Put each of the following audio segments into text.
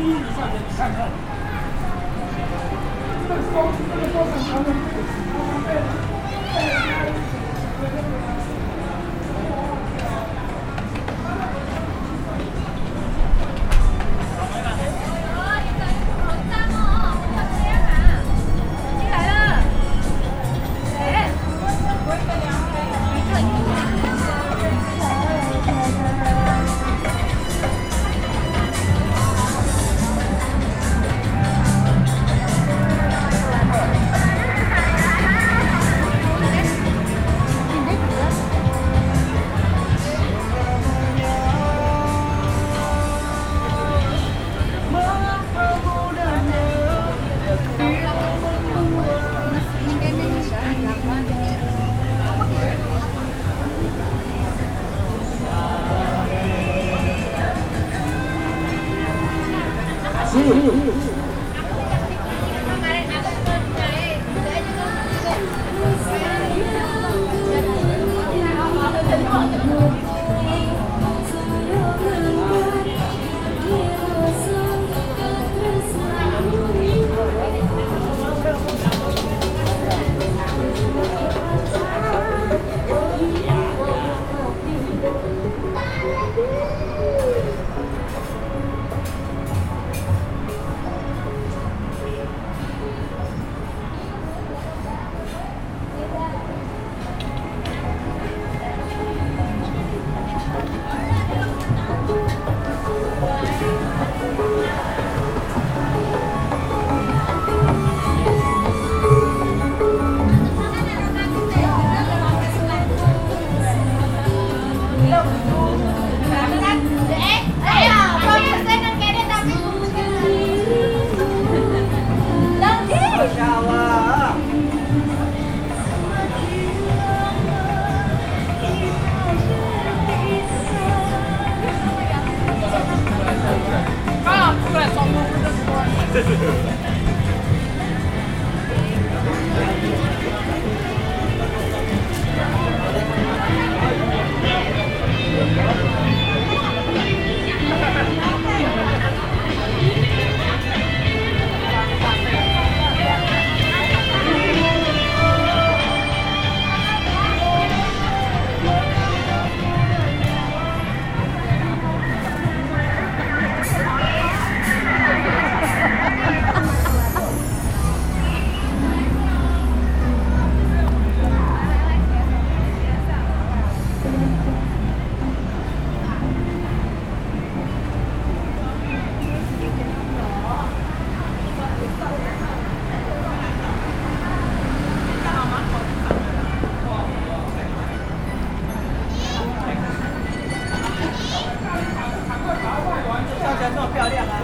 吸引一，你看看。这个，这个的这个，有嗯嗯。フフフ。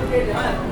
Okay, done.